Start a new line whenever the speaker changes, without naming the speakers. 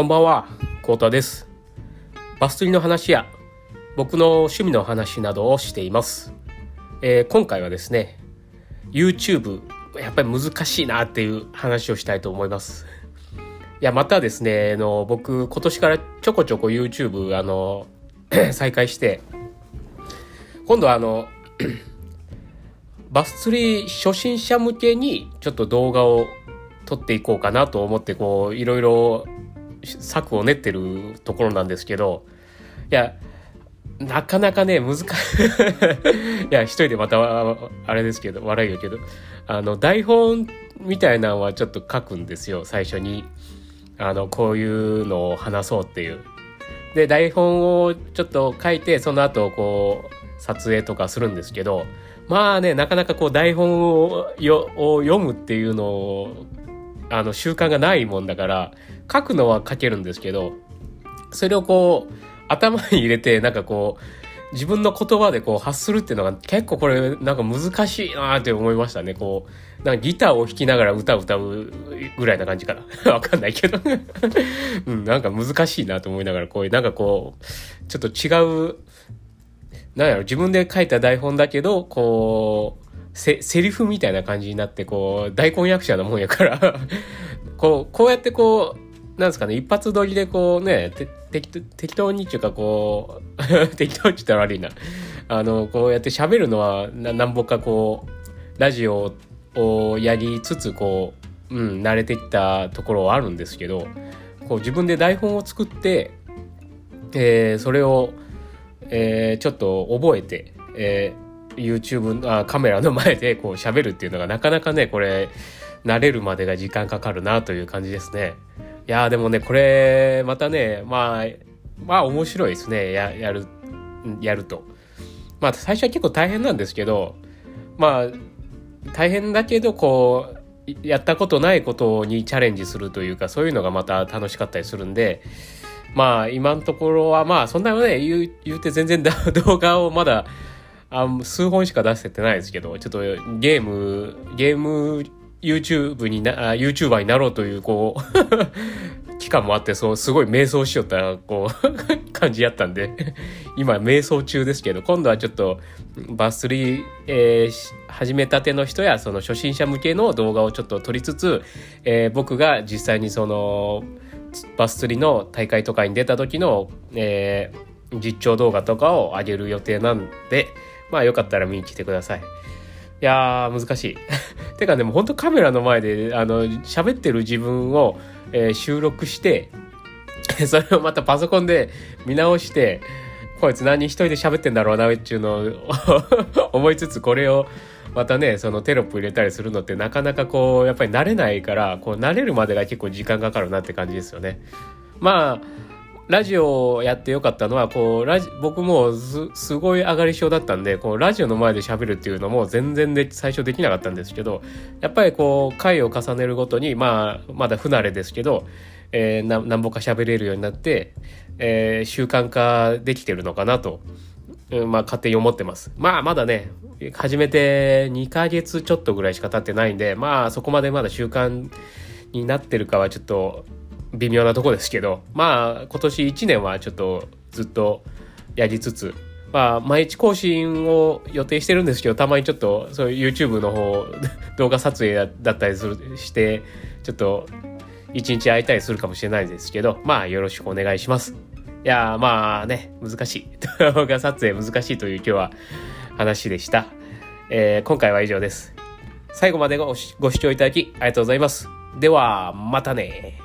こんばんは、コータです。バス釣りの話や僕の趣味の話などをしています。えー、今回はですね、YouTube、やっぱり難しいなっていう話をしたいと思います。いや、またですね、あの僕、今年からちょこちょこ YouTube、あの、再開して、今度はあの、バス釣り初心者向けにちょっと動画を撮っていこうかなと思ってこういろいろ策を練ってるところなんですけど、いや、なかなかね、難しい いや、一人でまた、あれですけど、笑いけど、あの、台本みたいなのはちょっと書くんですよ、最初に。あの、こういうのを話そうっていう。で、台本をちょっと書いて、その後、こう、撮影とかするんですけど、まあね、なかなかこう、台本を読むっていうのを、あの、習慣がないもんだから、書くのは書けるんですけど、それをこう、頭に入れて、なんかこう、自分の言葉でこう発するっていうのが結構これなんか難しいなって思いましたね。こう、なんかギターを弾きながら歌を歌うぐらいな感じかな。わかんないけどうん、なんか難しいなと思いながら、こういう、なんかこう、ちょっと違う、なんやろ、自分で書いた台本だけど、こう、せ、セリフみたいな感じになって、こう、大根役者のもんやから こう、こうやってこう、なんですかね、一発撮りでこうね、適当にっていうかこう、適当に言ったら悪いな。あの、こうやって喋るのは、ななんぼかこう、ラジオをやりつつ、こう、うん、慣れてきたところはあるんですけど、こう自分で台本を作って、えー、それを、えー、ちょっと覚えて、えー YouTube あカメラの前でこう喋るっていうのがなかなかねこれ慣れるまでが時間かかるなという感じですねいやでもねこれまたねまあまあ面白いですね。ややるやると。まあ最初は結構大変なんですけどまあ大変だけどこうやったことないことにチャレンジするというかそういうのがまた楽しかったりするんでまあ今のところはまあそんなね言う言うて全然 動画をまだあ数本しか出せてないですけど、ちょっとゲーム、ゲーム YouTube にな、YouTuber になろうという、こう 期間もあって、そう、すごい瞑想しよった、こう 感じやったんで今、瞑想中ですけど、今度はちょっと、バスリー、えー、始めたての人や、その初心者向けの動画をちょっと撮りつつ、えー、僕が実際にその、バス釣りの大会とかに出た時の、えー、実況動画とかを上げる予定なんで、まあよかったら見に来てください。いやー、難しい。てかね、もうほんとカメラの前で、あの、喋ってる自分を、えー、収録して、それをまたパソコンで見直して、こいつ何一人で喋ってんだろうな、っていうのを 思いつつ、これをまたね、そのテロップ入れたりするのってなかなかこう、やっぱり慣れないから、こう慣れるまでが結構時間かかるなって感じですよね。まあ、ラジオをやってよかったのは、こう、ラジ、僕もす、ごい上がり症だったんで、こう、ラジオの前で喋るっていうのも全然で、最初できなかったんですけど、やっぱりこう、回を重ねるごとに、まあ、まだ不慣れですけど、えー、な、なんぼか喋れるようになって、えー、習慣化できてるのかなと、うん、まあ、勝手に思ってます。まあ、まだね、始めて2ヶ月ちょっとぐらいしか経ってないんで、まあ、そこまでまだ習慣になってるかはちょっと、微妙なとこですけど、まあ、今年1年はちょっとずっとやりつつ、まあ、毎日更新を予定してるんですけど、たまにちょっと、そういう YouTube の方、動画撮影だったりする、して、ちょっと、一日会いたりするかもしれないですけど、まあ、よろしくお願いします。いやまあね、難しい。動画撮影難しいという今日は話でした。えー、今回は以上です。最後までごご視聴いただきありがとうございます。では、またね